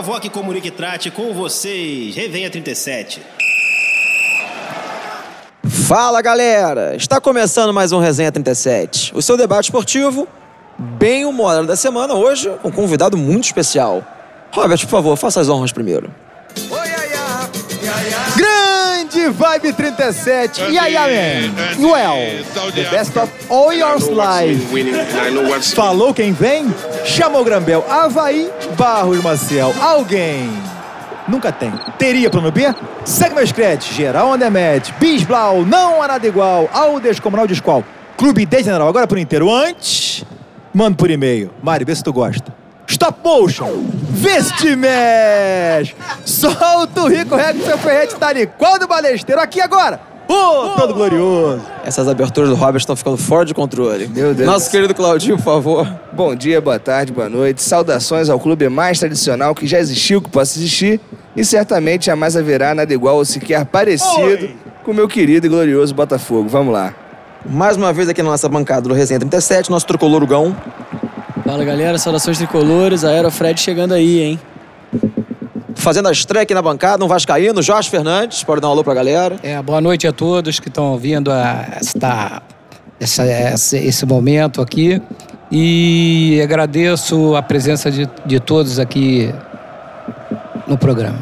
Provoque, comunique e trate com vocês. Revenha 37. Fala galera! Está começando mais um Resenha 37. O seu debate esportivo, bem humorado da semana, hoje com um convidado muito especial. Robert, por favor, faça as honras primeiro. Grande Vibe 37. E aí, man? Well, the best of all your life. Falou quem vem? Chamou Grambel. Havaí, Barros Maciel. Alguém? Nunca tem. Teria plano B? Segue meus créditos. Geral Andemed. Bisblau. Não há nada igual. Aldes Comunal de Escola. Clube de General. Agora por inteiro. Antes, manda por e-mail. Mari, vê se tu gosta. Stop motion. Mexe. Solta o rico rego seu ferrete tá ali. Qual do balesteiro? Aqui agora. Ô, todo glorioso. Essas aberturas do Robert estão ficando fora de controle. Meu Deus. Nosso querido Claudinho, por favor. Bom dia, boa tarde, boa noite. Saudações ao clube mais tradicional que já existiu, que possa existir. E certamente jamais haverá nada igual ou sequer parecido Oi. com o meu querido e glorioso Botafogo. Vamos lá. Mais uma vez aqui na nossa bancada do Resenha 37, nosso tricolor Gão. Fala galera, saudações tricolores, Aerofred chegando aí, hein? Fazendo a estreia aqui na bancada, um Vascaíno, Jorge Fernandes. Pode dar um alô pra galera. É, boa noite a todos que estão ouvindo a esta, essa, essa- esse momento aqui. E agradeço a presença de, de todos aqui no programa.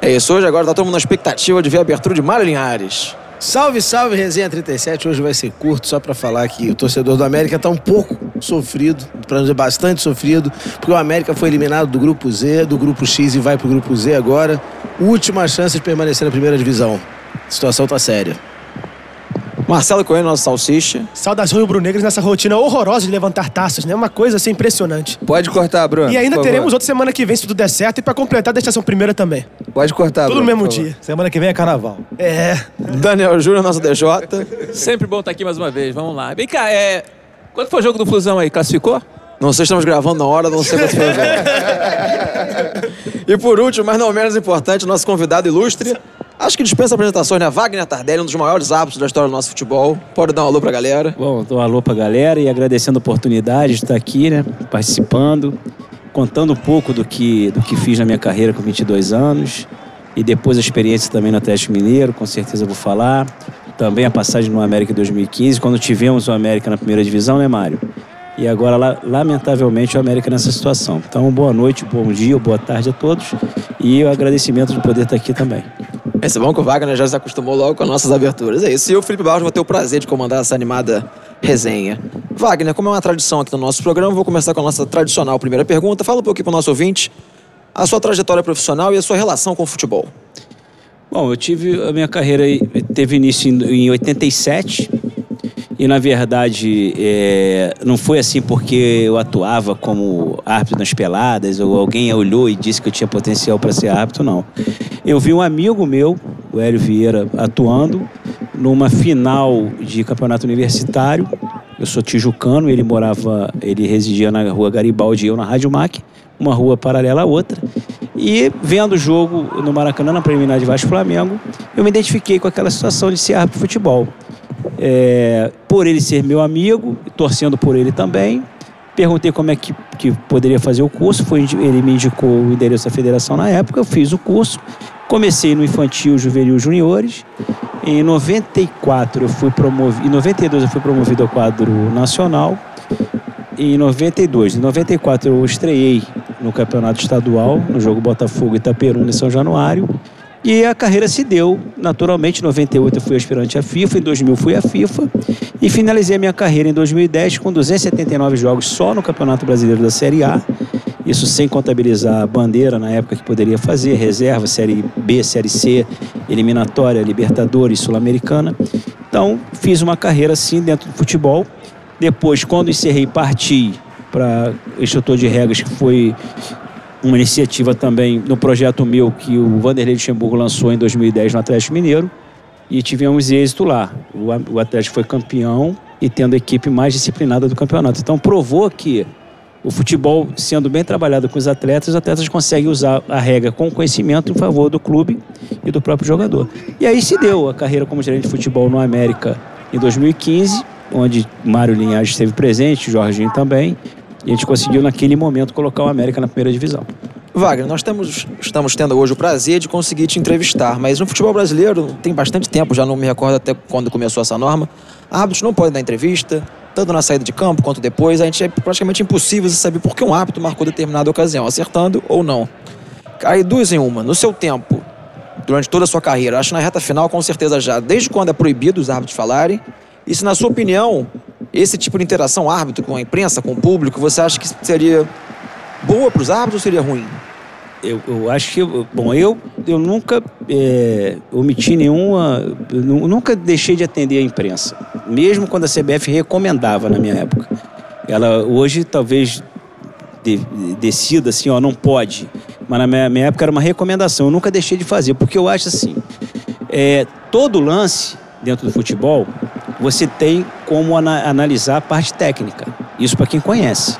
É isso, hoje agora tá todo mundo na expectativa de ver a abertura de Mário Linhares. Salve, salve, Resenha 37. Hoje vai ser curto, só pra falar que o torcedor do América tá um pouco sofrido, não dizer bastante sofrido, porque o América foi eliminado do grupo Z, do grupo X e vai pro grupo Z agora. Última chance de permanecer na primeira divisão. A situação tá séria. Marcelo Coelho, nosso salsicha. Saudações rubro-negras nessa rotina horrorosa de levantar taças, né? Uma coisa assim impressionante. Pode cortar, Bruno. E ainda por teremos favor. outra semana que vem, se tudo der certo, e pra completar, a estação primeira também. Pode cortar, Tudo Bruno. no mesmo por favor. dia. Semana que vem é carnaval. É. Daniel Júnior, nosso DJ. Sempre bom estar aqui mais uma vez. Vamos lá. Vem cá, é... quando foi o jogo do Flusão aí? Classificou? Não sei se estamos gravando na hora, não sei quanto foi o jogo. E por último, mas não menos importante, nosso convidado ilustre. Acho que dispensa apresentações, né? Wagner Tardelli, um dos maiores árbitros da história do nosso futebol. Pode dar um alô pra galera. Bom, dou um alô pra galera e agradecendo a oportunidade de estar aqui, né? Participando, contando um pouco do que, do que fiz na minha carreira com 22 anos e depois a experiência também no Atlético Mineiro, com certeza vou falar. Também a passagem no América em 2015, quando tivemos o América na primeira divisão, né, Mário? E agora, la- lamentavelmente, o América nessa situação. Então, boa noite, bom dia, boa tarde a todos e o agradecimento de poder estar aqui também. Esse é bom que o Wagner já se acostumou logo com as nossas aberturas. É isso. E eu, Felipe Barros, vou ter o prazer de comandar essa animada resenha. Wagner, como é uma tradição aqui no nosso programa, vou começar com a nossa tradicional primeira pergunta. Fala um pouquinho pro nosso ouvinte a sua trajetória profissional e a sua relação com o futebol. Bom, eu tive a minha carreira teve início em 87 e na verdade é, não foi assim porque eu atuava como árbitro nas peladas ou alguém olhou e disse que eu tinha potencial para ser árbitro, não. Eu vi um amigo meu, o Hélio Vieira, atuando numa final de campeonato universitário. Eu sou tijucano, ele morava, ele residia na rua Garibaldi e eu na Rádio Mac, uma rua paralela à outra. E vendo o jogo no Maracanã, na preliminar de Vasco Flamengo, eu me identifiquei com aquela situação de ser árbitro de futebol. É, por ele ser meu amigo, torcendo por ele também, perguntei como é que, que poderia fazer o curso, foi, ele me indicou o endereço da federação na época, eu fiz o curso, comecei no infantil, juvenil, juniores. Em 94 eu fui promovido, em 92 eu fui promovido ao quadro nacional. Em 92, em 94 eu estreiei no campeonato estadual, no jogo Botafogo Itaperuna em São Januário. E a carreira se deu, naturalmente, em 98 eu fui aspirante à FIFA, em 2000 fui à FIFA e finalizei a minha carreira em 2010 com 279 jogos só no Campeonato Brasileiro da Série A. Isso sem contabilizar a bandeira na época que poderia fazer, reserva, Série B, Série C, eliminatória, Libertadores, Sul-Americana. Então, fiz uma carreira assim dentro do futebol. Depois, quando encerrei, parti para instrutor de regras, que foi uma iniciativa também no projeto meu que o Vanderlei Luxemburgo lançou em 2010 no Atlético Mineiro e tivemos êxito lá. O Atlético foi campeão e tendo a equipe mais disciplinada do campeonato. Então provou que o futebol, sendo bem trabalhado com os atletas, os atletas conseguem usar a regra com conhecimento em favor do clube e do próprio jogador. E aí se deu a carreira como gerente de futebol no América em 2015, onde Mário Linhares esteve presente, Jorginho também, e a gente conseguiu naquele momento colocar o América na primeira divisão. Wagner, nós temos, estamos tendo hoje o prazer de conseguir te entrevistar, mas no futebol brasileiro tem bastante tempo, já não me recordo até quando começou essa norma. Árbitros não podem dar entrevista, tanto na saída de campo quanto depois. A gente é praticamente impossível saber por que um árbitro marcou determinada ocasião, acertando ou não. Aí duas em uma. No seu tempo, durante toda a sua carreira, acho na reta final com certeza já, desde quando é proibido os árbitros falarem, e se na sua opinião, esse tipo de interação árbitro com a imprensa, com o público, você acha que seria boa para os árbitros ou seria ruim? Eu, eu, acho que, bom, eu, eu nunca é, omiti nenhuma, nunca deixei de atender a imprensa, mesmo quando a CBF recomendava na minha época. Ela hoje talvez de, decida assim, ó, não pode, mas na minha, minha, época era uma recomendação, eu nunca deixei de fazer, porque eu acho assim, é, todo lance dentro do futebol, você tem como ana, analisar a parte técnica, isso para quem conhece.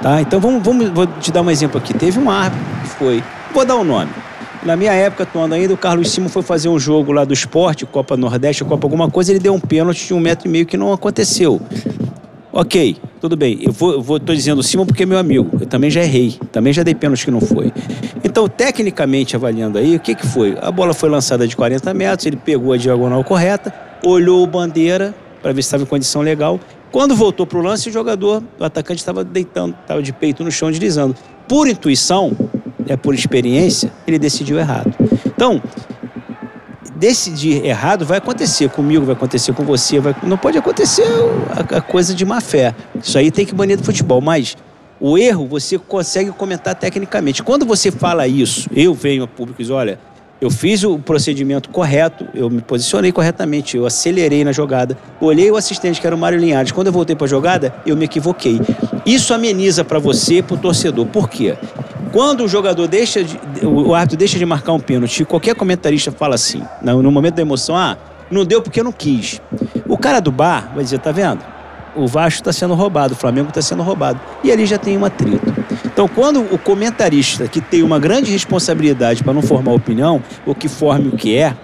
Tá? Então vamos, vamos, vou te dar um exemplo aqui. Teve um árbitro que foi, vou dar o um nome. Na minha época, atuando ainda, o Carlos Simon foi fazer um jogo lá do esporte, Copa Nordeste, Copa alguma coisa, ele deu um pênalti de um metro e meio que não aconteceu. Ok, tudo bem. Eu vou, vou tô dizendo o Simon porque é meu amigo. Eu também já errei. Também já dei pênalti que não foi. Então, tecnicamente avaliando aí, o que, que foi? A bola foi lançada de 40 metros, ele pegou a diagonal correta, olhou o bandeira para ver se estava em condição legal quando voltou para o lance, o jogador, o atacante, estava deitando, estava de peito no chão, deslizando. Por intuição, é por experiência, ele decidiu errado. Então, decidir errado vai acontecer comigo, vai acontecer com você, vai... não pode acontecer a, a, coisa de má fé. Isso aí tem que banir do futebol, mas o erro você consegue comentar tecnicamente. Quando você fala isso, eu venho a público e diz, olha, eu fiz o procedimento correto, eu me posicionei corretamente, eu acelerei na jogada, olhei o assistente que era o Mário Linhares. Quando eu voltei para a jogada, eu me equivoquei. Isso ameniza para você, para o torcedor. Por quê? Quando o jogador deixa de, o árbitro deixa de marcar um pênalti, qualquer comentarista fala assim, no momento da emoção, ah, não deu porque eu não quis. O cara do bar vai dizer, tá vendo? O Vasco está sendo roubado, o Flamengo está sendo roubado. E ali já tem um atrito. Então, quando o comentarista, que tem uma grande responsabilidade para não formar opinião, ou que forme o que é,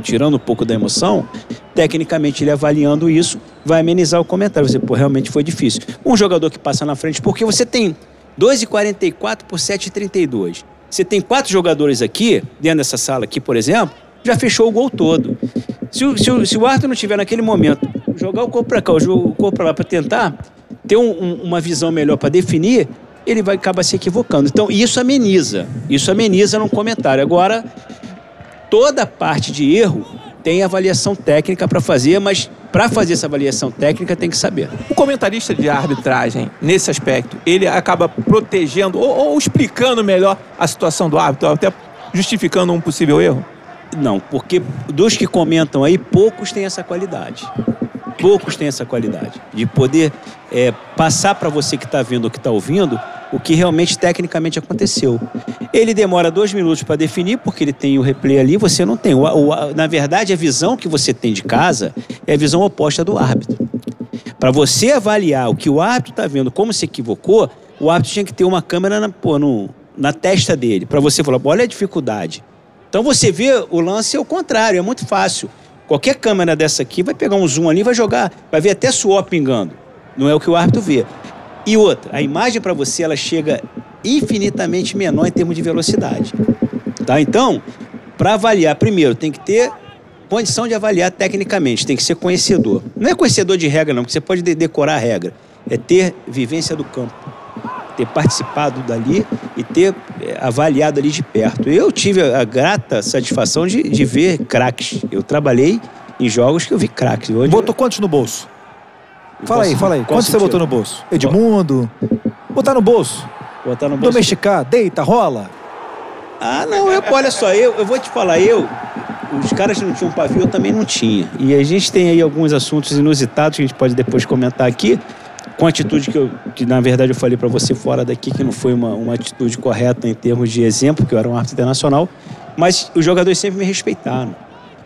tirando um pouco da emoção, tecnicamente ele avaliando isso, vai amenizar o comentário. Você, pô, realmente foi difícil. Um jogador que passa na frente, porque você tem 2,44 por 7,32. Você tem quatro jogadores aqui, dentro dessa sala aqui, por exemplo, já fechou o gol todo. Se o, se se o Arthur não tiver naquele momento, jogar o corpo para cá, o corpo para lá para tentar ter um, um, uma visão melhor para definir, ele vai acabar se equivocando. Então, isso ameniza. Isso ameniza num comentário. Agora, toda parte de erro tem avaliação técnica para fazer, mas para fazer essa avaliação técnica tem que saber. O comentarista de arbitragem, nesse aspecto, ele acaba protegendo ou, ou explicando melhor a situação do árbitro, até justificando um possível erro? Não, porque dos que comentam aí, poucos têm essa qualidade poucos têm essa qualidade de poder é, passar para você que está vendo ou que está ouvindo o que realmente tecnicamente aconteceu. Ele demora dois minutos para definir, porque ele tem o replay ali, você não tem. O, o, na verdade, a visão que você tem de casa é a visão oposta do árbitro. Para você avaliar o que o árbitro está vendo, como se equivocou, o árbitro tinha que ter uma câmera na, pô, no, na testa dele, para você falar, olha a dificuldade. Então você vê o lance é o contrário, é muito fácil. Qualquer câmera dessa aqui vai pegar um zoom ali, vai jogar, vai ver até suor pingando. Não é o que o árbitro vê. E outra, a imagem para você ela chega infinitamente menor em termos de velocidade. Tá? Então, para avaliar, primeiro tem que ter condição de avaliar tecnicamente, tem que ser conhecedor. Não é conhecedor de regra não, porque você pode decorar a regra. É ter vivência do campo ter participado dali e ter eh, avaliado ali de perto. Eu tive a grata satisfação de, de ver craques. Eu trabalhei em jogos que eu vi craques. Hoje botou eu... quantos no bolso? Fala aí, fala aí. Quantos você botou no bolso? Edmundo? Botar no bolso. Botar no bolso. Domesticar, deita, rola. Ah, não, eu, olha só, eu, eu vou te falar, eu, os caras que não tinham pavio, eu também não tinha. E a gente tem aí alguns assuntos inusitados que a gente pode depois comentar aqui com a atitude que, eu, que na verdade eu falei para você fora daqui que não foi uma, uma atitude correta em termos de exemplo, que eu era um árbitro internacional, mas os jogadores sempre me respeitaram.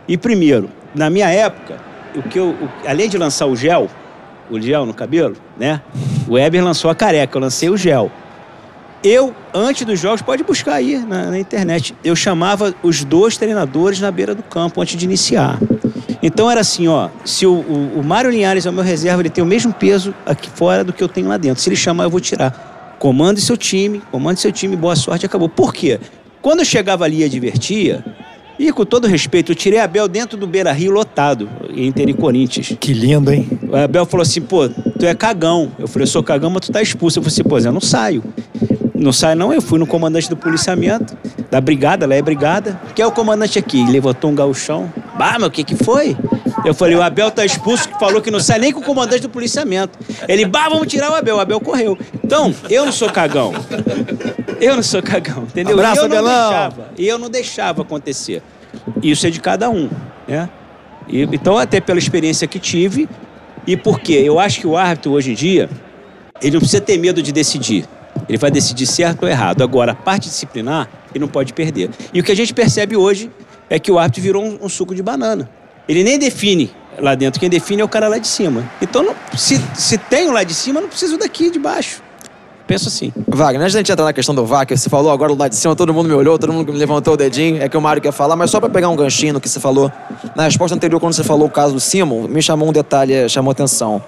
E primeiro, na minha época, o que eu, o, além de lançar o gel, o gel no cabelo, né? O Weber lançou a careca, eu lancei o gel. Eu, antes dos jogos, pode buscar aí na, na internet, eu chamava os dois treinadores na beira do campo antes de iniciar. Então era assim, ó, se o, o, o Mário Linhares é o meu reserva, ele tem o mesmo peso aqui fora do que eu tenho lá dentro. Se ele chamar, eu vou tirar. comande seu time, comande seu time, boa sorte, acabou. Por quê? Quando eu chegava ali e advertia, e com todo respeito, eu tirei a Abel dentro do Beira Rio lotado, Inter e Corinthians. Que lindo, hein? O Abel falou assim, pô, tu é cagão. Eu falei, eu sou cagão, mas tu tá expulso. Eu falei assim, pô, eu não saio. Não saio não, eu fui no comandante do policiamento, da brigada, ela é brigada. Que é o comandante aqui? Ele levantou um gauchão. Bah, mas o que que foi? Eu falei, o Abel tá expulso, que falou que não sai nem com o comandante do policiamento. Ele, bah, vamos tirar o Abel. O Abel correu. Então, eu não sou cagão. Eu não sou cagão, entendeu? Abraço, e eu não Abelão. deixava. E eu não deixava acontecer. Isso é de cada um, né? E, então, até pela experiência que tive, e por quê? Eu acho que o árbitro, hoje em dia, ele não precisa ter medo de decidir. Ele vai decidir certo ou errado. Agora, a parte disciplinar, ele não pode perder. E o que a gente percebe hoje é que o árbitro virou um, um suco de banana. Ele nem define lá dentro. Quem define é o cara lá de cima. Então, não- se, se tem o lá de cima, não precisa o daqui de baixo. Penso assim. Wagner, antes da gente entrar na questão do que você falou agora lá de cima, todo mundo me olhou, todo mundo me levantou o dedinho, é que o Mário quer falar, mas só pra pegar um ganchinho no que você falou, na resposta anterior, quando você falou o caso do Simon, me chamou um detalhe, eh, chamou atenção.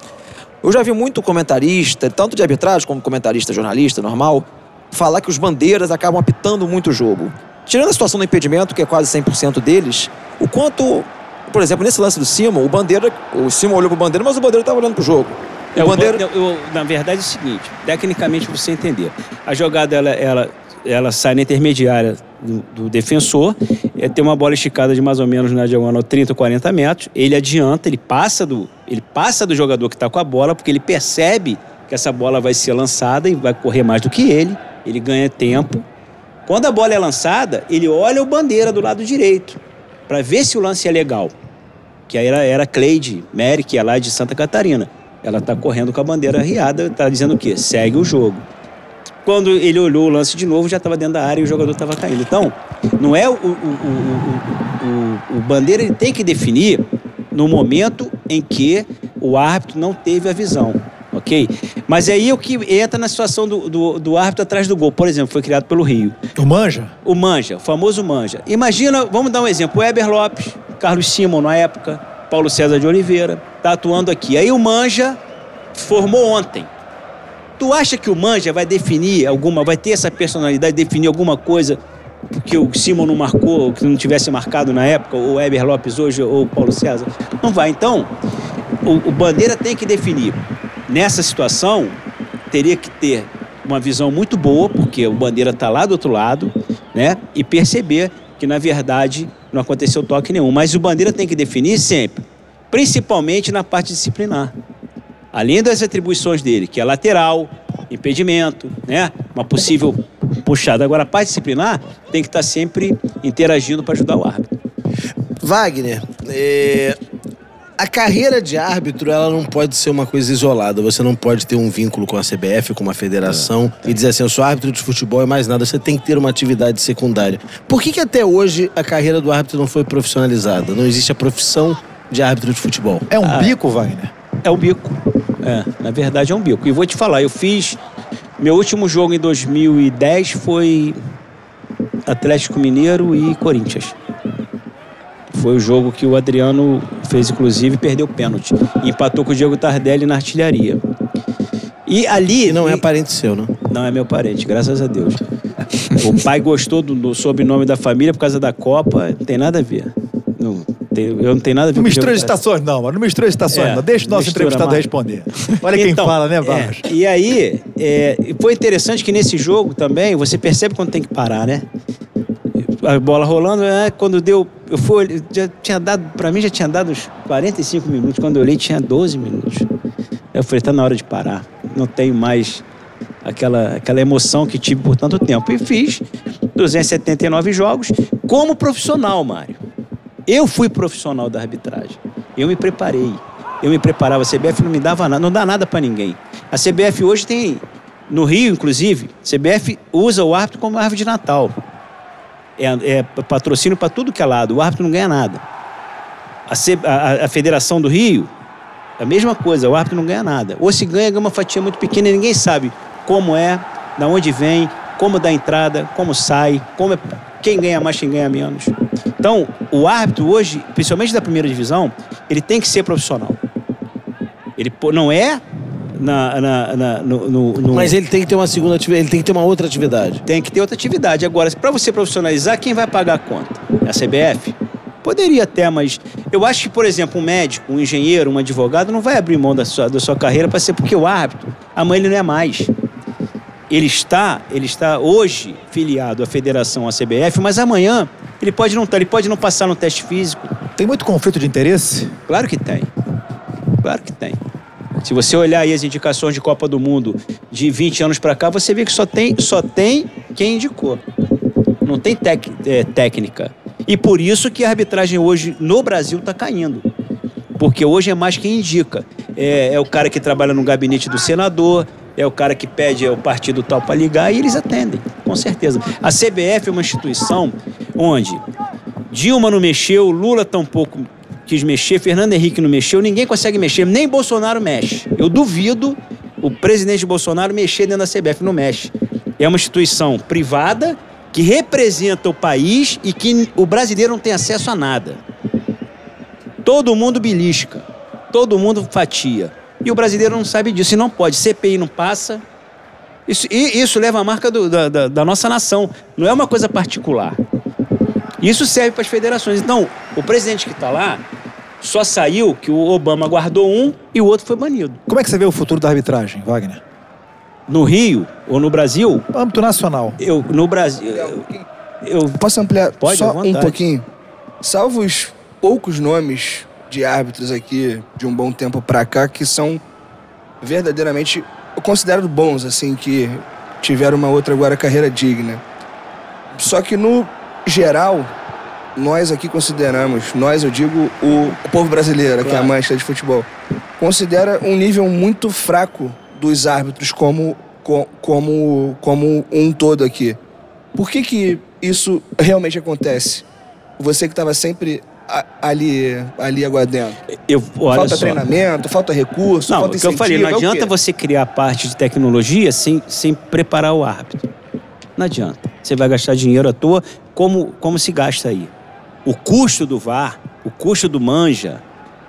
Eu já vi muito comentarista, tanto de arbitragem como comentarista jornalista normal, falar que os bandeiras acabam apitando muito o jogo. Tirando a situação do impedimento, que é quase 100% deles, o quanto, por exemplo, nesse lance do Simon, o bandeira, o Simon olhou pro bandeira, mas o bandeira estava olhando pro jogo. O É, o bandeira... ban- eu- na verdade é o seguinte, tecnicamente pra você entender, a jogada ela, ela, ela sai na intermediária do, do defensor, é, tem uma bola esticada de mais ou menos na diagonal 30 ou 40 metros, ele adianta, ele passa do, ele passa do jogador que está com a bola, porque ele percebe que essa bola vai ser lançada e vai correr mais do que ele, ele ganha tempo. Quando a bola é lançada, ele olha o bandeira do lado direito, para ver se o lance é legal que aí era, era Cleide que é lá de Santa Catarina. Ela tá correndo com a bandeira arriada, tá dizendo o quê? Segue o jogo. Quando ele olhou o lance de novo, já estava dentro da área e o jogador estava caindo. Então, não é o, o, o, o, bandeira, ele tem que definir no momento em que o árbitro não teve a visão, ok? Mas aí é o que entra na situação do, do, do árbitro atrás do gol. Por exemplo, foi criado pelo Rio. O Manja? O Manja, o famoso Manja. Imagina, vamos dar um exemplo, o Eber Lopes, Carlos Simon na época, Paulo César de Oliveira, tá atuando aqui. Aí o Manja formou ontem. Tu acha que o Manja vai definir alguma, vai ter essa personalidade, definir alguma coisa que o Simon não marcou, que não tivesse marcado na época, ou o Eber Lopes hoje, ou o Paulo César? Não vai. Então, o, o Bandeira tem que definir. Nessa situação, teria que ter uma visão muito boa, porque o Bandeira está lá do outro lado, né? E perceber que, na verdade, não aconteceu toque nenhum. Mas o Bandeira tem que definir sempre, principalmente na parte disciplinar. Além das atribuições dele, que é lateral, impedimento, né? Uma possível puxada. Agora, a parte disciplinar tem que estar sempre interagindo para ajudar o árbitro. Wagner, é, a carreira de árbitro ela não pode ser uma coisa isolada. Você não pode ter um vínculo com a CBF, com uma federação e dizer assim, eu sou árbitro de futebol e mais nada. Você tem que ter uma atividade secundária. Por que, que até hoje a carreira do árbitro não foi profissionalizada? Não existe a profissão de árbitro de futebol. É um Ah. bico, Wagner? É o bico. É, na verdade é um bico. E vou te falar, eu fiz. Meu último jogo em 2010 foi Atlético Mineiro e Corinthians. Foi o jogo que o Adriano fez, inclusive, e perdeu o pênalti. E empatou com o Diego Tardelli na artilharia. E ali. E não é parente seu, não? Não é meu parente, graças a Deus. O pai gostou do, do sobrenome da família por causa da Copa, não tem nada a ver. Eu não tenho nada a ver Não mistura as estações, não, mano. Não mistura as estações, É, não. Deixa o nosso entrevistado responder. Olha quem Então, fala, né, é, Barros? e aí, é, foi interessante que nesse jogo também, você percebe quando tem que parar, né? A bola rolando, é, quando deu. Eu fui, já tinha dado, pra mim já tinha dado uns 45 minutos. Quando eu olhei, tinha 12 minutos. Eu falei, tá na hora de parar. Não tenho mais aquela, aquela emoção que tive por tanto tempo. E fiz 279 jogos como profissional, Mário. Eu fui profissional da arbitragem. Eu me preparei. Eu me preparava. A CBF não me dava nada, não dá nada pra ninguém. A CBF hoje tem, no Rio, inclusive, a CBF usa o árbitro como árvore de Natal. É, é patrocínio para tudo que é lado. O árbitro não ganha nada. A, C- a- a Federação do Rio, a mesma coisa. O árbitro não ganha nada. Ou se ganha, ganha uma fatia muito pequena e ninguém sabe como é, da onde vem, como dá entrada, como sai, como é, quem ganha mais, quem ganha menos. Então, o árbitro hoje, principalmente da primeira divisão, ele tem que ser profissional. Ele não é na, na, na- no, no- no- Mas ele tem que ter uma segunda atividade, ele tem que ter uma outra atividade. Tem que ter outra atividade. Agora, para você profissionalizar, quem vai pagar a conta? É a CBF? Poderia até, mas eu acho que, por exemplo, um médico, um engenheiro, um advogado não vai abrir mão da sua, da sua carreira para ser porque o árbitro, amanhã ele não é mais. Ele está, ele está hoje filiado à federação, à CBF, mas amanhã ele pode não estar, ele pode não passar no teste físico. Tem muito conflito de interesse? Claro que tem. Claro que tem. Se você olhar aí as indicações de Copa do Mundo de 20 anos para cá, você vê que só tem, só tem quem indicou. Não tem tec- é, técnica. E por isso que a arbitragem hoje no Brasil está caindo. Porque hoje é mais quem indica. É, é o cara que trabalha no gabinete do senador, é o cara que pede o partido tal para ligar e eles atendem, com certeza. A CBF é uma instituição onde Dilma não mexeu, Lula tampouco quis mexer, Fernando Henrique não mexeu, ninguém consegue mexer, nem Bolsonaro mexe. Eu duvido o presidente Bolsonaro mexer dentro da CBF, não mexe. É uma instituição privada que representa o país e que o brasileiro não tem acesso a nada. Todo mundo belisca, todo mundo fatia. E o brasileiro não sabe disso e não pode. CPI não passa. Isso, e isso leva a marca do- da, da- da nossa nação. Não é uma coisa particular. Isso serve para as federações. Então, o presidente que está lá só saiu que o Obama guardou um e o outro foi banido. Como é que você vê o futuro da arbitragem, Wagner? No Rio ou no Brasil, Âmbito nacional. eu no Brasil eu, eu Posso ampliar Pode, só um pouquinho? Salvo os poucos nomes de árbitros aqui de um bom tempo pra cá que são verdadeiramente, eu considero bons, assim, que tiveram uma outra agora carreira digna. Só que no geral, nós aqui consideramos, nós eu digo o, o povo brasileiro, que é a mancha de futebol, considera um nível muito fraco dos árbitros como, co- como, como um todo aqui. Por que que isso realmente acontece? Você que estava sempre a- ali, ali aguardando. eu olha falta só. treinamento, falta recurso, Não, falta o que eu falei, não é adianta você criar parte de tecnologia sem, sem preparar o árbitro. Não adianta. Você vai gastar dinheiro à toa, como, como se gasta aí. O custo do VAR, o custo do manja.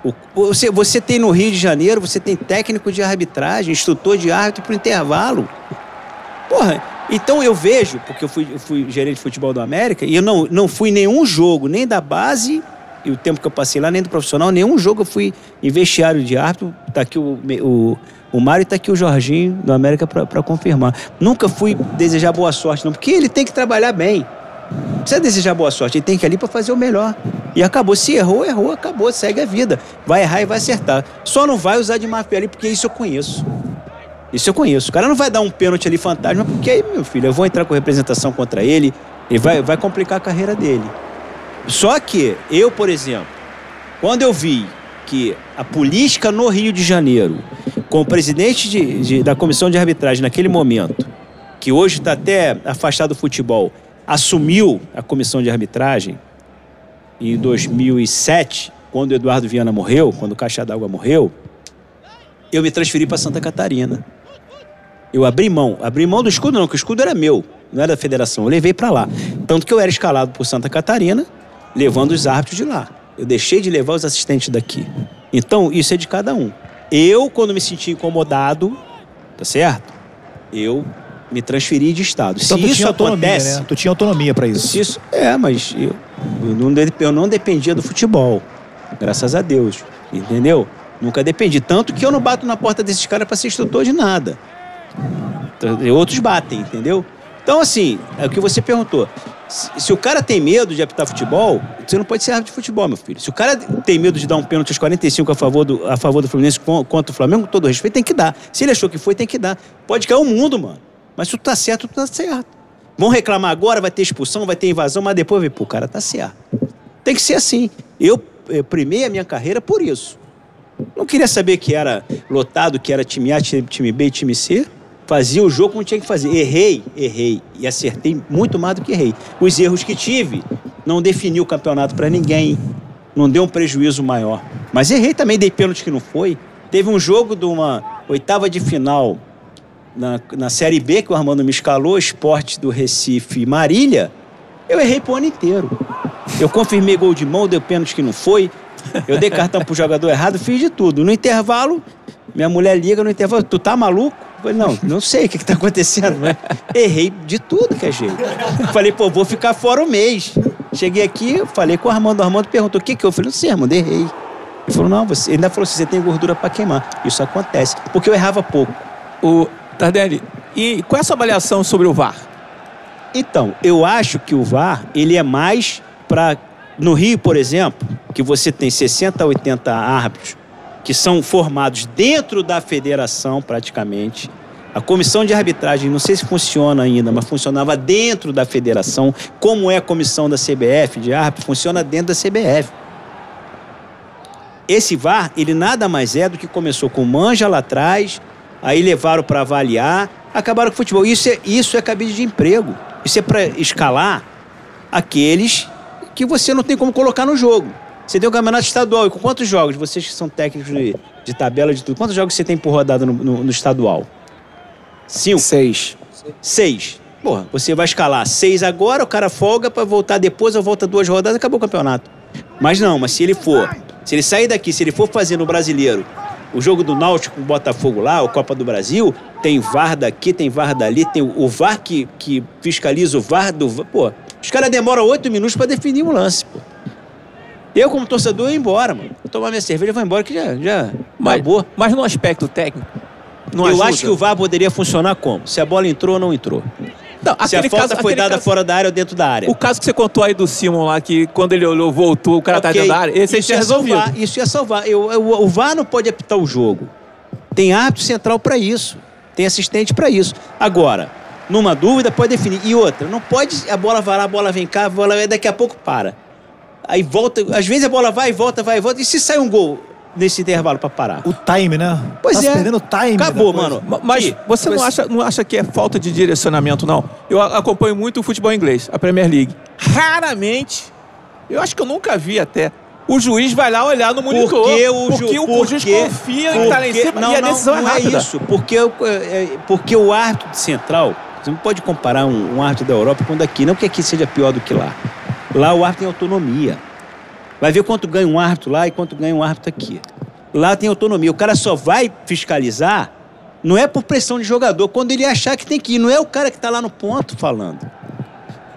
o- você, você tem no Rio de Janeiro, você tem técnico de arbitragem, instrutor de árbitro para intervalo. Porra, então eu vejo, porque eu fui, eu fui gerente de futebol do América, e eu não, não fui nenhum jogo, nem da base, e o tempo que eu passei lá, nem do profissional, nenhum jogo eu fui em vestiário de árbitro. Tá aqui o, o, o Mário e tá aqui o Jorginho do América para confirmar. Nunca fui desejar boa sorte, não, porque ele tem que trabalhar bem. Não precisa desejar boa sorte, ele tem que ir ali para fazer o melhor. E acabou. Se errou, errou, acabou, segue a vida. Vai errar e vai acertar. Só não vai usar de má fé ali, porque isso eu conheço. Isso eu conheço. O cara não vai dar um pênalti ali fantasma, porque aí, meu filho, eu vou entrar com representação contra ele e vai, vai complicar a carreira dele. Só que eu, por exemplo, quando eu vi que a política no Rio de Janeiro, com o presidente de- de- da comissão de arbitragem naquele momento, que hoje está até afastado do futebol, assumiu a comissão de arbitragem em 2007, quando Eduardo Viana morreu, quando o Caixa d'Água morreu, eu me transferi para Santa Catarina. Eu abri mão. Abri mão do escudo, não, que o escudo era meu, não era da federação. Eu levei para lá. Tanto que eu era escalado por Santa Catarina, levando os árbitros de lá. Eu deixei de levar os assistentes daqui. Então, isso é de cada um. Eu, quando me senti incomodado, tá certo? Eu me transferi de estado. Então Se isso acontece, né? Tu tinha autonomia pra isso. isso, é, mas eu, eu não, eu não dependia do futebol. Graças a Deus. Entendeu? Nunca dependi. Tanto que eu não bato na porta desses caras para ser instrutor de nada. Outros batem, entendeu? Então, assim, é o que você perguntou. Se, se o cara tem medo de apitar futebol, você não pode ser árbitro de futebol, meu filho. Se o cara tem medo de dar um pênalti aos 45 a favor do, a favor do Fluminense con- contra o Flamengo, com todo respeito, tem que dar. Se ele achou que foi, tem que dar. Pode cair o mundo, mano. Mas se tu tá certo, tu tá certo. Vão reclamar agora, vai ter expulsão, vai ter invasão, mas depois vê, pô, o cara tá certo. Tem que ser assim. Eu, eu primei a minha carreira por isso. Não queria saber que era lotado, que era time A, time B e time C. Fazia o jogo como tinha que fazer. Errei, errei. E acertei muito mais do que errei. Os erros que tive, não defini o campeonato para ninguém. Não deu um prejuízo maior. Mas errei também, dei pênalti que não foi. Teve um jogo de uma oitava de final na, na Série B, que o Armando me escalou, esporte do Recife Marília. Eu errei pro ano inteiro. Eu confirmei gol de mão, dei pênalti que não foi. Eu dei cartão pro jogador errado, fiz de tudo. No intervalo, Minha mulher liga no intervalo, tu tá maluco? Falei, não, não sei o que, que tá acontecendo, mas errei de tudo que é jeito. Falei, pô, vou ficar fora um mês. Cheguei aqui, falei com o Armando, o Armando perguntou o que que eu? Eu falei, não sei, Armando, errei. Ele falou, não, você ele ainda falou assim, você tem gordura para queimar. Isso acontece, porque eu errava pouco. O Tardelli, e qual é a sua avaliação sobre o VAR? Então, eu acho que o VAR, ele é mais para no Rio, por exemplo, que você tem 60 a 80 árbitros que são formados dentro da federação praticamente. A comissão de arbitragem, não sei se funciona ainda, mas funcionava dentro da federação, como é a comissão da CBF de árbitro, funciona dentro da CBF. Esse VAR, ele nada mais é do que começou com manja lá atrás, aí levaram para avaliar, acabaram com o futebol. Isso é, isso é cabide de emprego. Isso é para escalar aqueles que você não tem como colocar no jogo. Você tem o um campeonato estadual, e com quantos jogos? Vocês que são técnicos de, de tabela de tudo, quantos jogos você tem por rodada no, no, no estadual? Cinco? Seis. Seis. Porra, você vai escalar seis agora, o cara folga para voltar depois, ou volta duas rodadas, acabou o campeonato. Mas não, mas se ele for, se ele sair daqui, se ele for fazer no brasileiro o jogo do Náutico com o Botafogo lá, o Copa do Brasil, tem VAR daqui, tem VAR dali, tem o VAR que, que fiscaliza o VAR do. Pô, os caras demoram oito minutos para definir um lance, pô. Eu, como torcedor, ia embora, mano. Vou tomar minha cerveja vou embora, que já, já mas, acabou. Mas no aspecto técnico. eu ajuda. acho que o VAR poderia funcionar como? Se a bola entrou ou não entrou. Não, Se a falta caso, foi dada caso, fora da área ou dentro da área. O caso que você contou aí do Simon lá, que quando ele olhou, voltou, o cara okay. tá dentro da área, esse isso ia resolvido. Salvar, isso ia salvar. Eu, eu, o VAR não pode apitar o jogo. Tem árbitro central para isso. Tem assistente para isso. Agora, numa dúvida, pode definir. E outra, não pode a bola vai lá, a bola vem cá, a bola daqui a pouco para. Aí volta, às vezes a bola vai, volta, vai, volta. E se sai um gol nesse intervalo para parar? O time, né? Pois tá é. perdendo o time. Acabou, mano. Mas e, você não acha, não acha que é falta de direcionamento, não? Eu acompanho muito o futebol inglês, a Premier League. Raramente, eu acho que eu nunca vi até. O juiz vai lá olhar no monitor. Porque o, porque ju, o, porque, juiz confia em estar lá em cima não, e a decisão não, é rápida. Não é isso. Porque, porque o árbitro central, você não pode comparar um, um árbitro da Europa com o daqui. Não que aqui seja pior do que lá. Lá o árbitro tem autonomia. Vai ver quanto ganha um árbitro lá e quanto ganha um árbitro aqui. Lá tem autonomia. O cara só vai fiscalizar, não é por pressão de jogador, quando ele achar que tem que ir. Não é o cara que está lá no ponto falando.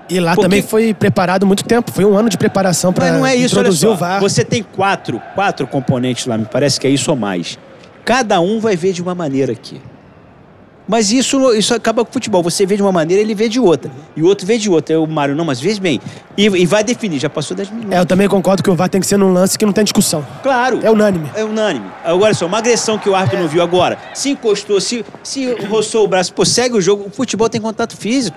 E lá Porque... também foi preparado muito tempo. Foi um ano de preparação para não é isso, introduzir olha só, o VAR. Você tem quatro, quatro componentes lá, me parece que é isso ou mais. Cada um vai ver de uma maneira aqui. Mas isso, isso acaba com o futebol. Você vê de uma maneira, ele vê de outra. E o outro vê de outra. O Mário, não, mas veja bem. E, e, vai definir, já passou 10 minutos. É, eu também concordo que o VAR tem que ser num lance que não tem discussão. Claro. É unânime. É unânime. Agora só, uma agressão que o árbitro é. não viu agora. Se encostou, se, se roçou o braço, pô, segue o jogo. O futebol tem contato físico.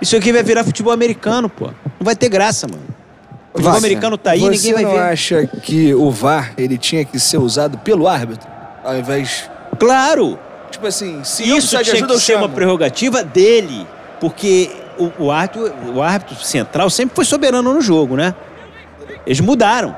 Isso aqui vai virar futebol americano, pô. Não vai ter graça, mano. O futebol americano tá aí, ninguém vai ver. Você acha que o VAR ele tinha que ser usado pelo árbitro ao invés Claro! Tipo assim, se isso eu de tinha ajuda, que ser chamo. uma prerrogativa dele, porque o, o, árbitro, o árbitro central sempre foi soberano no jogo, né? Eles mudaram.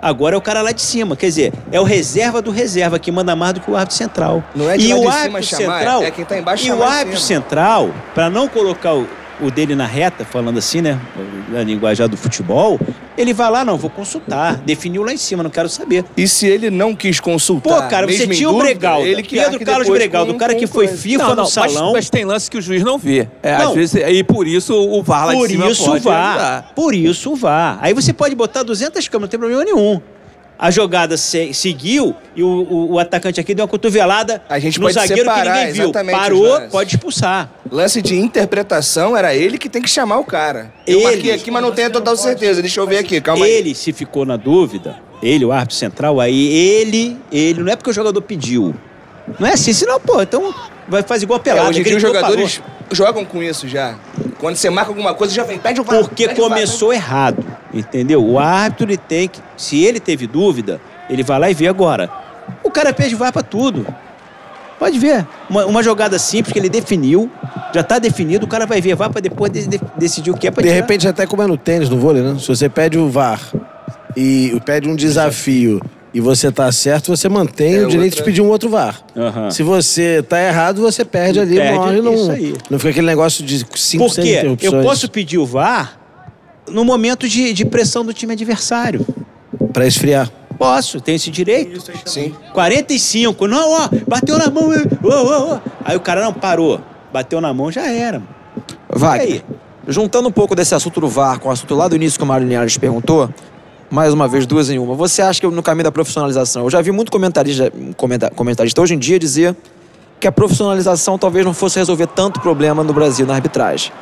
Agora é o cara lá de cima, quer dizer, é o reserva do reserva que manda mais do que o árbitro central. Não é de e o de árbitro chamar, central, é quem tá embaixo e o árbitro central, para não colocar o, o dele na reta, falando assim, né, na linguajar do futebol, ele vai lá, não, vou consultar, definiu lá em cima, não quero saber. E se ele não quis consultar? Pô, cara, você tinha o Bregalda, ele que Pedro Carlos depois Bregalda, com- o cara que foi. FIFA Não, no não, mas, salão. mas tem lance que o juiz não vê. É, Não. às vezes, e por isso o VAR lá Por de cima isso pode vá. Por isso vá. Aí você pode botar 200 câmeras, não tem problema nenhum. A jogada se- seguiu e o, o- o atacante aqui deu uma cotovelada A gente no pode zagueiro separar, que ninguém viu. Parou, pode expulsar. Lance de interpretação era ele que tem que chamar o cara. Eu Ele. marquei aqui, mas não tenho total certeza. Deixa eu ver aqui, calma aí. ele, se ficou na dúvida, ele, o árbitro central, aí ele, ele, não é porque o jogador pediu. Não é assim, senão, pô, então vai fazer igual a É, pelada. hoje em dia os jogadores jogam com isso já. Quando você marca alguma coisa, já vem, pede o VAR. Porque o VAR, começou errado, entendeu? O árbitro ele tem que, se ele teve dúvida, ele vai lá e vê agora. O cara pede VAR pra tudo. Pode ver. Uma, uma jogada simples que ele definiu, já tá definido, o cara vai ver VAR pra depois de- de- decidir o que é pra De tirar. repente, até como é no tênis, no vôlei, né? Se você pede o VAR e pede um desafio e você tá certo, você mantém É, o direito outra- de pedir um outro VAR. Aham. Se você tá errado, você perde ali, Perde, morre, não, isso aí. não fica aquele negócio de cinco, seis Porque interrupções. eu posso pedir o VAR no momento de, de pressão do time adversário. Pra esfriar. Posso, tenho esse direito. Sim. 45, não, ó, bateu na mão. Ó, ó, ó. Aí o cara não parou. Bateu na mão, já era. mano. Wagner, juntando um pouco desse assunto do VAR com o assunto lá do início que o Mário Linhares perguntou, mais uma vez, duas em uma. Você acha que no caminho da profissionalização, eu já vi muito comentarista, comenta- comentarista hoje em dia dizer que a profissionalização talvez não fosse resolver tanto problema no Brasil na arbitragem.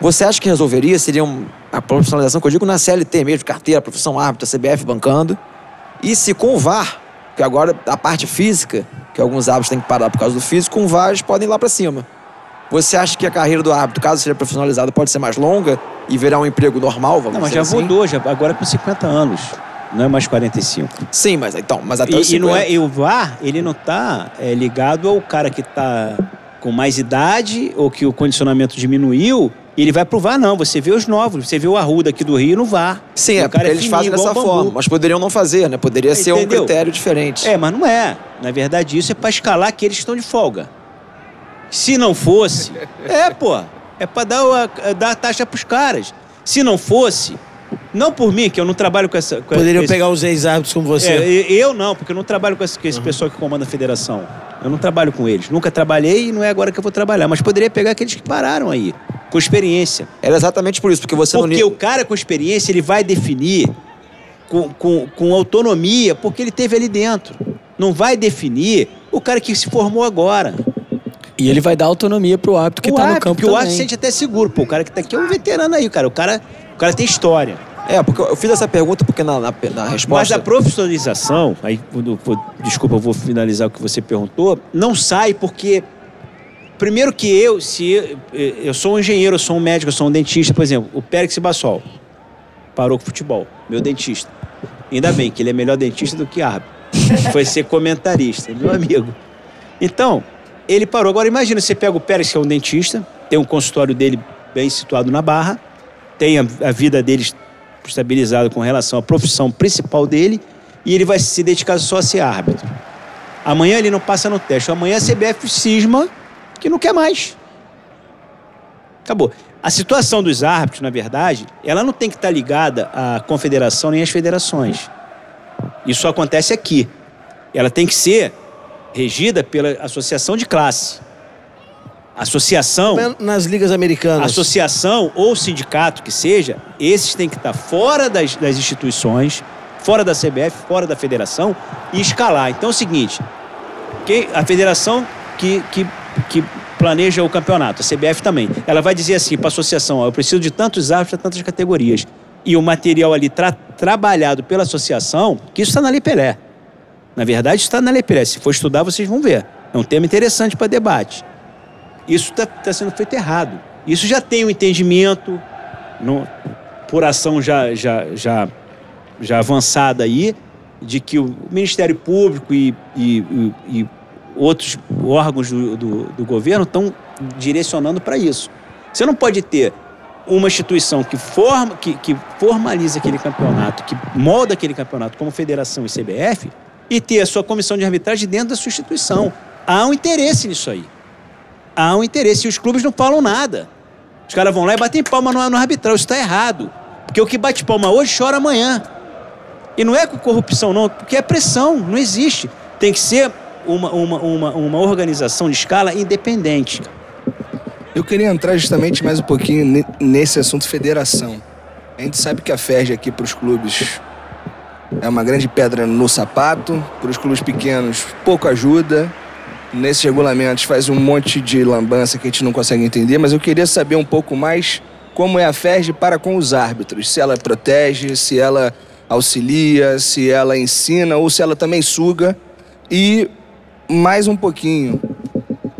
Você acha que resolveria? Seria um- a profissionalização que eu digo na CLT mesmo, carteira, profissão árbitra, CBF bancando. E se com o VAR, que agora a parte física, que alguns árbitros têm que parar por causa do físico, com o VAR eles podem ir lá pra cima. Você acha que a carreira do árbitro, caso seja profissionalizada, pode ser mais longa e virar um emprego normal, vamos Não, mas já assim? mudou, já, agora é com 50 anos. Não é mais 45. Sim, mas então, mas até os E, e não 50. é, e o VAR, ele não tá é, ligado ao cara que tá com mais idade ou que o condicionamento diminuiu, e ele vai pro VAR, não. Você vê os novos, você vê o Arruda aqui do Rio no VAR. Sim, E é cara porque eles fininho, fazem dessa forma, mas poderiam não fazer, né? Poderia ser um Entendeu? critério diferente. É, mas não é. Na verdade, isso é pra escalar aqueles que estão de folga. Se não fosse, é, pô. É pra dar, o- dar a taxa pros caras. Se não fosse, não por mim, que eu não trabalho com essa. Com Poderiam esse- pegar os ex-árbitros como você. É, e- eu não, porque eu não trabalho com esse, com esse pessoal que comanda a federação. Eu não trabalho com eles. Nunca trabalhei e não é agora que eu vou trabalhar. Mas poderia pegar aqueles que pararam aí, com experiência. Era exatamente por isso, porque você Porque não. o cara com experiência, ele vai definir com, com, com autonomia, porque ele teve ali dentro. Não vai definir o cara que se formou agora. E ele vai dar autonomia pro árbitro que o tá no árbitro, campo porque o também. árbitro se sente até seguro. Pô, o cara que tá aqui é um veterano aí, cara. O cara, o cara tem história. É, porque eu fiz essa pergunta porque na, na, na Mas resposta. a profissionalização, aí, desculpa, eu vou finalizar o que você perguntou, não sai porque. Primeiro que eu, se eu, eu sou um engenheiro, eu sou um médico, eu sou um dentista, por exemplo, o Périx Bassol parou com o futebol, meu dentista. Ainda bem que ele é melhor dentista do que árbitro. Foi ser comentarista, meu amigo. Então, ele parou. Agora imagina, você pega o Pérez, que é um dentista, tem um consultório dele bem situado na Barra, tem a, a vida dele estabilizada com relação à profissão principal dele, e ele vai se dedicar só a ser árbitro. Amanhã ele não passa no teste, amanhã a CBF cisma que não quer mais. Acabou. A situação dos árbitros, na verdade, ela não tem que estar ligada à confederação nem às federações. Isso acontece aqui. Ela tem que ser regida pela associação de classe. Associação, Nas ligas americanas. associação ou sindicato que seja, esses têm que estar fora das, das instituições, fora da CBF, fora da federação e escalar. Então é o seguinte: quem, a federação que, que, que planeja o campeonato, a CBF também, ela vai dizer assim para a associação: ó, eu preciso de tantos árbitros para tantas categorias. E o material ali tra trabalhado pela associação, que isso está na Lei Pelé. Na verdade, está na Pelé. Se for estudar, vocês vão ver. É um tema interessante para debate. Isso está sendo feito errado. Isso já tem um entendimento, no- por ação já, já, já, já avançada aí, de que o Ministério Público e, e- e- e outros órgãos do, do- do governo estão direcionando para isso. Você não pode ter uma instituição que, forma, que, que formaliza aquele campeonato, que molda aquele campeonato como federação e CBF, e ter a sua comissão de arbitragem dentro da sua instituição. Há um interesse nisso aí há um interesse. E os clubes não falam nada. Os caras vão lá e batem palma no, no arbitral. Isso está errado. Porque o que bate palma hoje chora amanhã. E não é com corrupção, não, porque é pressão. Não existe. Tem que ser uma, uma, uma, uma organização de escala independente. Eu queria entrar justamente mais um pouquinho ne- nesse assunto federação. A gente sabe que a FERJ aqui para os clubes é uma grande pedra no sapato, para os clubes pequenos pouco ajuda. Nesses regulamentos faz um monte de lambança que a gente não consegue entender, mas eu queria saber um pouco mais como é a FERJ para com os árbitros. Se ela protege, se ela auxilia, se ela ensina ou se ela também suga. E mais um pouquinho,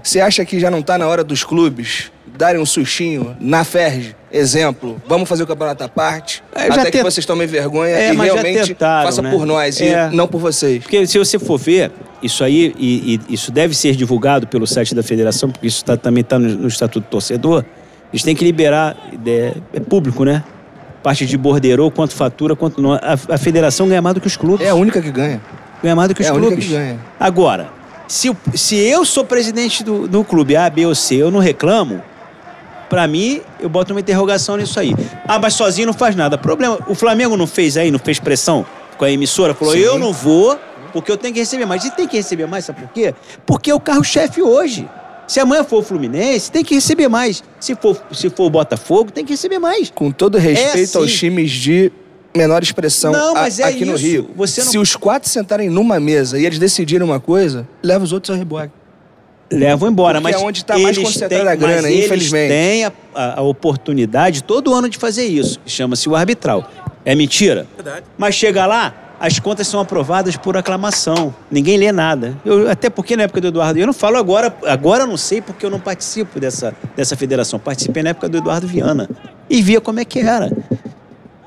você acha que já não está na hora dos clubes darem um sustinho na FERJ? Exemplo, vamos fazer o campeonato à parte, É, até que vocês tomem vergonha É, e realmente tentaram, faça né? por nós É. e não por vocês. Porque se você for ver, isso aí, e, e isso deve ser divulgado pelo site da federação, porque isso tá- também está no, no Estatuto do Torcedor, eles têm que liberar, é, é público, né? Parte de borderou, quanto fatura, quanto não. A, a federação ganha mais do que os clubes. É a única que ganha. Ganha mais do que os É a única clubes. que ganha. Agora, se, se eu sou presidente do, do clube A, B ou C, eu não reclamo, pra mim, eu boto uma interrogação nisso aí. Ah, mas sozinho não faz nada. Problema, o Flamengo não fez aí, não fez pressão? com a emissora, falou: eu não vou, porque eu tenho que receber mais. E tem que receber mais, sabe por quê? Porque é o carro-chefe hoje. Se amanhã for o Fluminense, tem que receber mais. Se for, se for o Botafogo, tem que receber mais. Com todo respeito É aos assim. times de menor expressão Não, a- mas é aqui no isso. Rio, Você não- se os quatro sentarem numa mesa e eles decidirem uma coisa, leva os outros ao reboque. Levam embora, Porque mas é onde tá mais eles concentrada têm- a grana, mas eles infelizmente. têm a, a- a oportunidade todo ano de fazer isso. Chama-se o arbitral. É mentira? Verdade. Mas chega lá, as contas são aprovadas por aclamação. Ninguém lê nada. Eu- até porque na época do Eduardo, eu não falo agora, agora eu não sei porque eu não participo dessa, dessa federação. Participei na época do Eduardo Viana e via como é que era.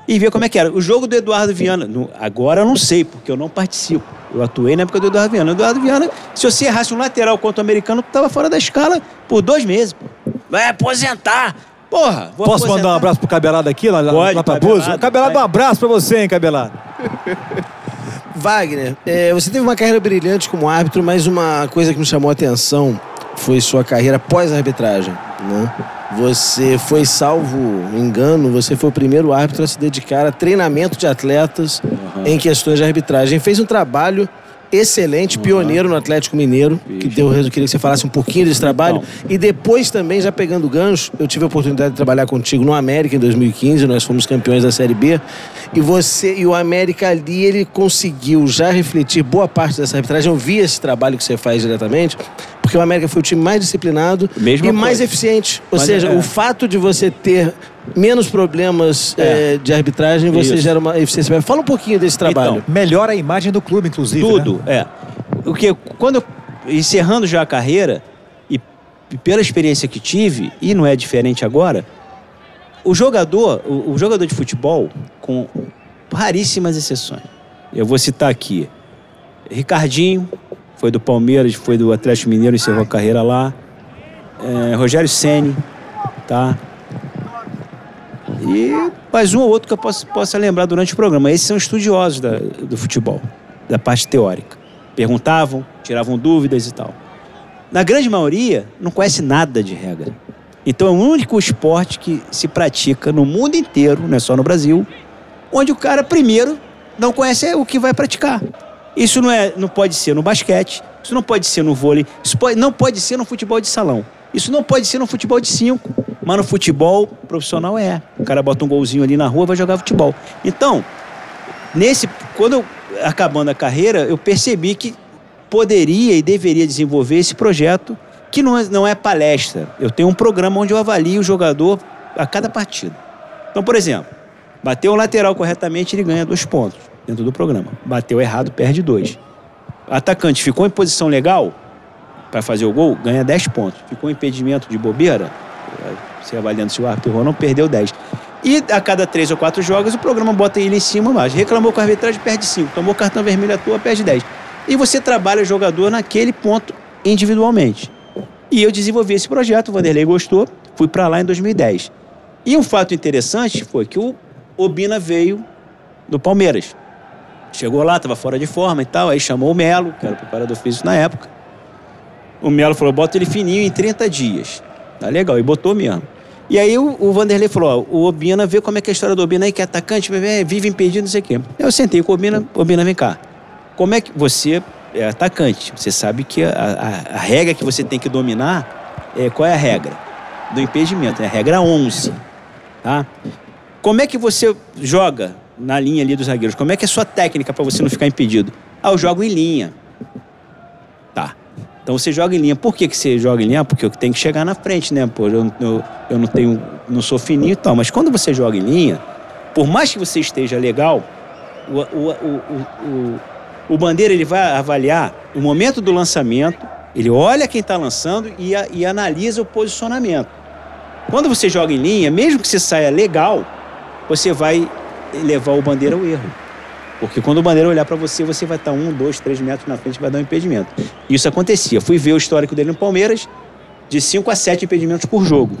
E via como é que era. O jogo do Eduardo Viana, no- agora eu não sei, porque eu não participo. Eu atuei na época do Eduardo Viana. O Eduardo Viana, se você errasse um lateral contra o americano, tu tava fora da escala por dois meses. Pô. Vai aposentar. Porra, vou Posso aposentar. mandar um abraço pro Cabelado aqui, lá, lá, Pode, lá pra Cabelado, Buzo? Cabelado, um abraço pra você, hein, Cabelado. Wagner, é, você teve uma carreira brilhante como árbitro, mas uma coisa que me chamou a atenção foi sua carreira pós-arbitragem. Né? Você foi salvo engano, você foi o primeiro árbitro a se dedicar a treinamento de atletas em questões de arbitragem. Fez um trabalho excelente, pioneiro no Atlético Mineiro, que deu, eu queria que você falasse um pouquinho desse trabalho. E depois também, já pegando o gancho, eu tive a oportunidade de trabalhar contigo no América em 2015, nós fomos campeões da Série B. E você e o América ali, ele conseguiu já refletir boa parte dessa arbitragem. Eu vi esse trabalho que você faz diretamente, porque o América foi o time mais disciplinado Mesma e mais coisa. eficiente. Ou Mas seja, é. o fato de você ter menos problemas É. eh, de arbitragem, você Isso. gera uma eficiência. Fala um pouquinho desse trabalho. Melhora a imagem do clube, inclusive. Tudo, né? é. Porque quando eu, encerrando já a carreira, e, e pela experiência que tive, e não é diferente agora, o jogador, o, o jogador de futebol, com raríssimas exceções. Eu vou citar aqui. Ricardinho, foi do Palmeiras, foi do Atlético Mineiro, encerrou a carreira lá. É, Rogério Ceni, tá? E mais um ou outro que eu possa, possa lembrar durante o programa. Esses são estudiosos da- do futebol, da parte teórica. Perguntavam, tiravam dúvidas e tal. Na grande maioria, não conhece nada de regra. Então é o único esporte que se pratica no mundo inteiro, não é só no Brasil, onde o cara, primeiro, não conhece o que vai praticar. Isso não, é, não pode ser no basquete, isso não pode ser no vôlei, isso pode- não pode ser no futebol de salão. Isso não pode ser no futebol de cinco, mas no futebol profissional é. O cara bota um golzinho ali na rua vai jogar futebol. Então, nesse, quando eu, acabando a carreira, eu percebi que poderia e deveria desenvolver esse projeto que não é, não é palestra. Eu tenho um programa onde eu avalio o jogador a cada partida. Então, por exemplo, bateu o lateral corretamente, ele ganha dois pontos dentro do programa. Bateu errado, perde dois. Atacante ficou em posição legal para fazer o gol, ganha 10 pontos. Ficou impedimento de bobeira, você avaliando se o árbitro errou ou não, perdeu 10. E a cada três ou quatro jogos, o programa bota ele em cima mais. Reclamou com a arbitragem, perde 5. Tomou cartão vermelho à toa, perde 10. E você trabalha o jogador naquele ponto individualmente. E eu desenvolvi esse projeto, o Vanderlei gostou, fui para lá em 2010. E um fato interessante foi que o Obina veio do Palmeiras. Chegou lá, estava fora de forma e tal, aí chamou o Melo, que era o preparador físico na época. O Melo falou, bota ele fininho em 30 dias. Tá legal, e botou mesmo. E aí o, o Vanderlei falou, ó, o Obina, vê como é que é a história do Obina aí, que é atacante, vive impedido, não sei o quê. Eu sentei com o Obina, Obina, vem cá. Como é que você é atacante? Você sabe que a, a- a regra que você tem que dominar, é, qual é a regra? Do impedimento, é a regra 11, tá? Como é que você joga na linha ali dos zagueiros? Como é que é a sua técnica para você não ficar impedido? Ah, eu jogo em linha. Tá. Então você joga em linha. Por que, que você joga em linha? Porque eu tenho que chegar na frente, né? Pô, eu, eu, eu não tenho. não sou fininho e tal. Mas quando você joga em linha, por mais que você esteja legal, o, o, o, o, o, bandeira ele vai avaliar o momento do lançamento, ele olha quem está lançando e, a- e analisa o posicionamento. Quando você joga em linha, mesmo que você saia legal, você vai levar o bandeira ao erro. Porque quando o bandeira olhar para você, você vai estar um, dois, três metros na frente e vai dar um impedimento. Isso acontecia. Fui ver o histórico dele no Palmeiras, de 5 a 7 impedimentos por jogo.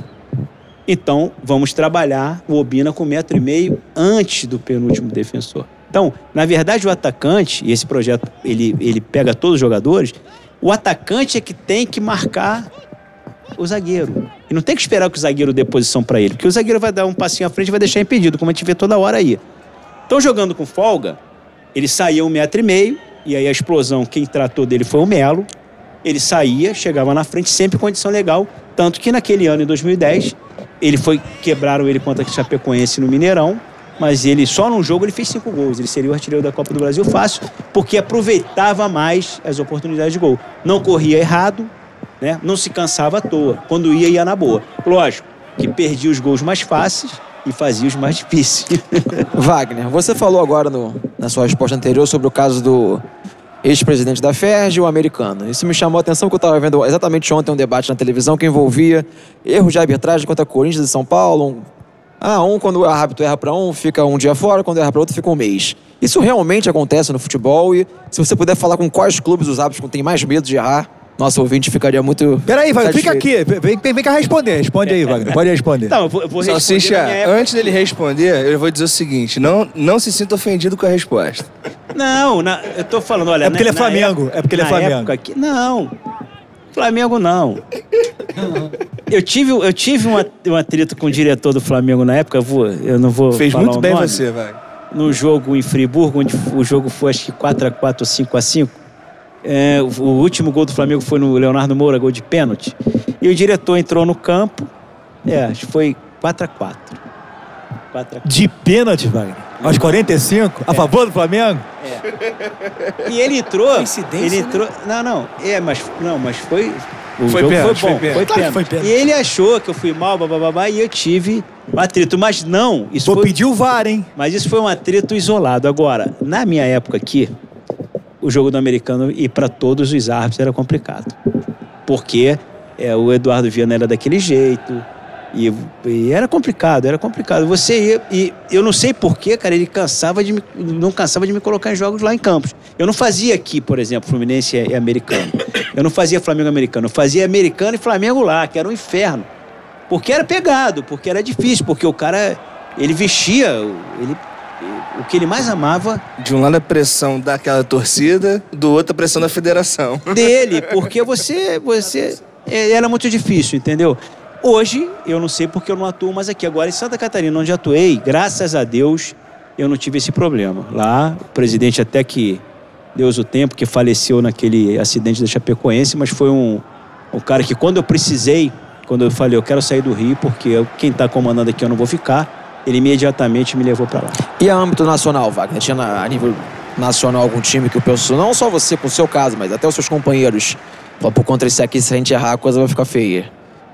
Então, vamos trabalhar o Obina com metro e meio antes do penúltimo defensor. Então, na verdade, o atacante, e esse projeto ele, ele pega todos os jogadores, o atacante é que tem que marcar o zagueiro. E não tem que esperar que o zagueiro dê posição para ele, porque o zagueiro vai dar um passinho à frente e vai deixar impedido, como a gente vê toda hora aí. Então, jogando com folga, Ele saía um metro e meio, e aí a explosão, quem tratou dele foi o Melo. Ele saía, chegava na frente, sempre condição legal. Tanto que naquele ano, em 2010, ele foi. Quebraram ele contra o Chapecoense no Mineirão. Mas ele, só num jogo, ele fez cinco gols. Ele seria o artilheiro da Copa do Brasil fácil, porque aproveitava mais as oportunidades de gol. Não corria errado, né? não se cansava à toa. Quando ia, ia na boa. Lógico que perdia os gols mais fáceis e fazia os mais difíceis. Wagner, você falou agora no, na sua resposta anterior sobre o caso do ex-presidente da FERJ, o americano. Isso me chamou a atenção que eu estava vendo exatamente ontem um debate na televisão que envolvia erros de arbitragem contra Corinthians e São Paulo. Um, ah, um quando o árbitro erra para um, fica um dia fora, quando erra para outro, fica um mês. Isso realmente acontece no futebol e se você puder falar com quais clubes os árbitros têm mais medo de errar, nosso ouvinte ficaria muito. Peraí, Wagner, fica aqui. Vem, vem, vem cá responder. Responde aí, Wagner. Pode responder. Não, eu vou, eu vou Salsicha, antes dele responder, eu vou dizer o seguinte: não, não se sinta ofendido com a resposta. Não, na, eu tô falando, olha. É porque ele é Flamengo. Época, é porque ele é Flamengo. Aqui, não. Flamengo não. Eu tive, eu tive um, um atrito com o diretor do Flamengo na época, eu, vou, eu não vou. Fez falar muito o bem nome, você, vai. No jogo em Friburgo, onde o jogo foi acho que 4x4 ou 5x5. É, o último gol do Flamengo foi no Leonardo Moura, gol de pênalti. E o diretor entrou no campo, é, acho que foi 4x4. 4x4. De pênalti, Wagner? Aos 45? A favor do Flamengo? É. E ele entrou. Ele entrou. Né? Não, não. É, mas, não, mas foi. O foi jogo pênalti, foi bom. foi pênalti. Foi pênalti. foi pênalti. E ele achou que eu fui mal, bababá, e eu tive um atrito. Mas não. Isso Vou foi... pedir o VAR, hein? Mas isso foi um atrito isolado. Agora, na minha época aqui, o jogo do americano e para todos os árbitros era complicado. Porque é, o Eduardo Viana era daquele jeito. E, e era complicado, era complicado. Você ia. E eu não sei porquê, cara, ele cansava de me, não cansava de me colocar em jogos lá em Campos. Eu não fazia aqui, por exemplo, Fluminense e americano. Eu não fazia Flamengo americano. Eu fazia americano e Flamengo lá, que era um inferno. Porque era pegado, porque era difícil, porque o cara. Ele vestia. Ele, o que ele mais amava De um lado a pressão daquela torcida, do outro a pressão da federação. dele, porque você, você é, era muito difícil, entendeu? Hoje, eu não sei porque eu não atuo mais aqui. Agora, em Santa Catarina, onde atuei, graças a Deus, eu não tive esse problema. Lá, o presidente até que Deus o tempo, que faleceu naquele acidente da Chapecoense, mas foi um, um cara que quando eu precisei, quando eu falei, eu quero sair do Rio, porque eu- quem está comandando aqui eu não vou ficar, ele imediatamente me levou para lá. E a âmbito nacional, Wagner? Tinha na- a nível nacional algum time que o pessoal, não só você com o seu caso, mas até os seus companheiros, falou, por contra isso aqui, se a gente errar, a coisa vai ficar feia.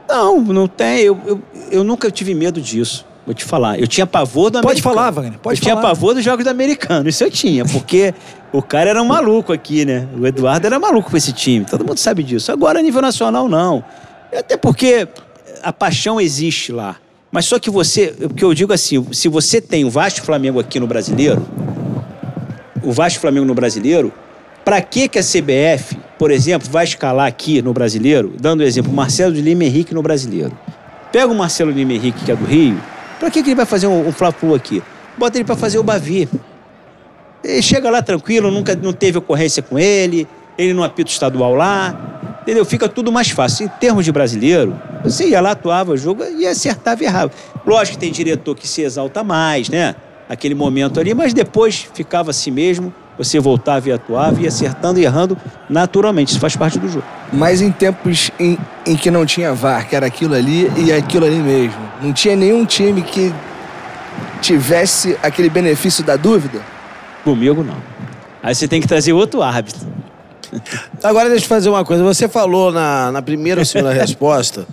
Não, não tem. Eu, eu, eu nunca tive medo disso. Vou te falar. Eu tinha pavor do Pode americano. falar, Wagner. Pode eu tinha falar. pavor dos jogos do americano. Isso eu tinha, porque o cara era um maluco aqui, né? O Eduardo era maluco com esse time. Todo mundo sabe disso. Agora, a nível nacional, não. Até porque a paixão existe lá. Mas só que você, o que eu digo assim, se você tem o Vasco Flamengo aqui no brasileiro, o Vasco Flamengo no brasileiro, para que que a CBF, por exemplo, vai escalar aqui no brasileiro, dando exemplo, Marcelo de Lima Henrique no brasileiro? Pega o Marcelo de Lima Henrique, que é do Rio, para que que ele vai fazer um, um Fla-Flu aqui? Bota ele para fazer o Bavi. Ele chega lá tranquilo, nunca não teve ocorrência com ele, ele não apita estadual lá, entendeu? Fica tudo mais fácil. Em termos de brasileiro, você ia lá, atuava o jogo e acertava e errava. Lógico que tem diretor que se exalta mais, né? Aquele momento ali, mas depois ficava assim mesmo, você voltava e atuava, ia acertando e errando naturalmente. Isso faz parte do jogo. Mas em tempos em, em que não tinha VAR, que era aquilo ali e aquilo ali mesmo. Não tinha nenhum time que tivesse aquele benefício da dúvida? Comigo não. Aí você tem que trazer outro árbitro. Agora deixa eu fazer uma coisa. Você falou na, na primeira ou segunda resposta,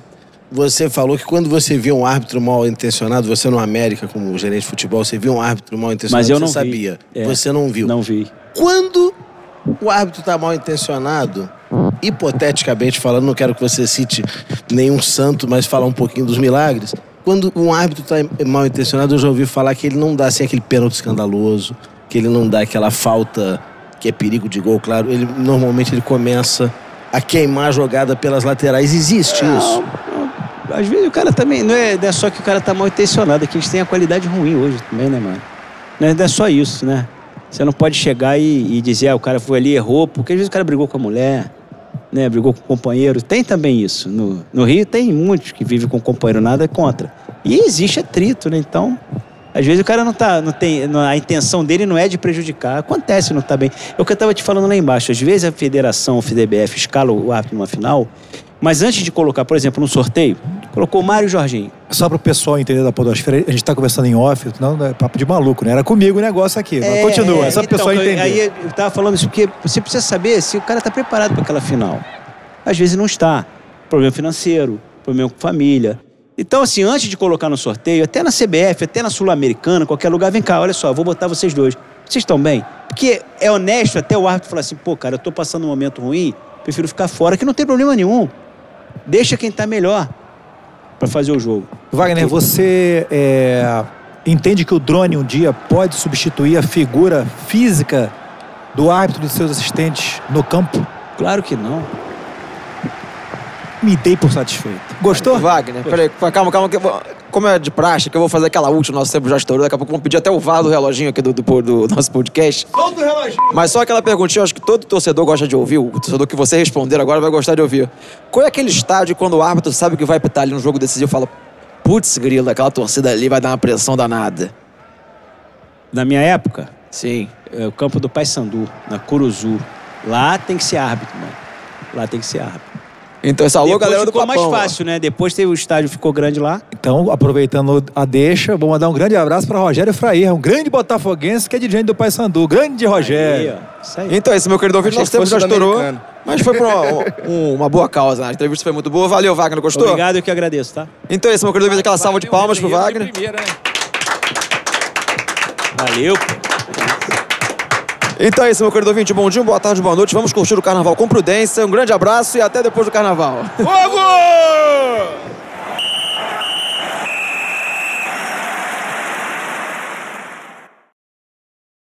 você falou que quando você via um árbitro mal intencionado, você no América, como gerente de futebol, você via um árbitro mal intencionado, Mas eu não você vi. sabia. É. Você não viu. Não vi. Quando o árbitro está mal intencionado, hipoteticamente falando, não quero que você cite nenhum santo, mas falar um pouquinho dos milagres. Quando um árbitro está mal intencionado, eu já ouvi falar que ele não dá assim, aquele pênalti escandaloso, que ele não dá aquela falta que é perigo de gol, claro. Ele normalmente ele começa a queimar a jogada pelas laterais. Existe isso? Às vezes o cara também. Não é, não é só que o cara tá mal intencionado, é que eles têm a qualidade ruim hoje também, né, mano? Não é, não é só isso, né? Você não pode chegar e, e dizer, ah, o cara foi ali, errou, porque às vezes o cara brigou com a mulher, né? Brigou com o companheiro. Tem também isso. No, no Rio tem muitos que vivem com o companheiro, nada é contra. E existe atrito, né? Então, Às vezes o cara não tá, não tem, a intenção dele não é de prejudicar. Acontece, não tá bem. É o que eu tava te falando lá embaixo. Às vezes a federação, o FDBF, escala o árbitro numa final, mas antes de colocar, por exemplo, no sorteio, colocou o Mário e o Jorginho. Só para o pessoal entender da podosfera, a gente está conversando em off, não é papo de maluco, né? Era comigo o negócio aqui. mas continua, é, só para o então, pessoal entender. Aí eu tava falando isso porque você precisa saber se o cara tá preparado para aquela final. Às vezes não está. Problema financeiro, problema com família. Então, assim, antes de colocar no sorteio, até na CBF, até na Sul-Americana, qualquer lugar, vem cá, olha só, vou botar vocês dois. Vocês estão bem? Porque é honesto até o árbitro falar assim, pô, cara, eu tô passando um momento ruim, prefiro ficar fora, que não tem problema nenhum. Deixa quem tá melhor para fazer o jogo. Wagner, você é, entende que o drone um dia pode substituir a figura física do árbitro e de seus assistentes no campo? Claro que não. Me dei por satisfeito. Gostou? Wagner, peraí, calma, calma. Que eu vou- como é de praxe, que eu vou fazer aquela última, nosso tempo já estourou. Daqui a pouco vamos pedir até o VAR do reloginho aqui do, do, do nosso podcast. Solta o reloginho. Mas só aquela perguntinha, eu acho que todo torcedor gosta de ouvir. O torcedor que você responder agora vai gostar de ouvir. Qual é aquele estádio quando o árbitro sabe que vai pitar ali no jogo decisivo e fala: Putz, grila, aquela torcida ali vai dar uma pressão danada? Na minha época, Sim. é o campo do Paysandu, na Curuzu. Lá tem que ser árbitro, mano. Lá tem que ser árbitro. Então, essa alô, Depois galera do ficou Papão. mais fácil, né? Depois teve o estádio ficou grande lá. Então, aproveitando a deixa, vou mandar um grande abraço para Rogério Frair, um grande botafoguense que é dirigente do Paysandu. Grande Aí, Rogério. ó. Isso aí. Então, esse meu querido ouvinte, nosso tempo já estourou. Mas foi por uma, um- uma boa causa. né? A entrevista foi muito boa. Valeu, Wagner. Gostou? Obrigado, eu que agradeço, tá? Então, esse meu querido ouvinte, aquela salva de palmas pro Wagner. primeira, né? Valeu, pô. Então é isso, meu querido ouvinte. Bom dia, boa tarde, boa noite. Vamos curtir o carnaval com prudência. Um grande abraço e até depois do carnaval. Fogo!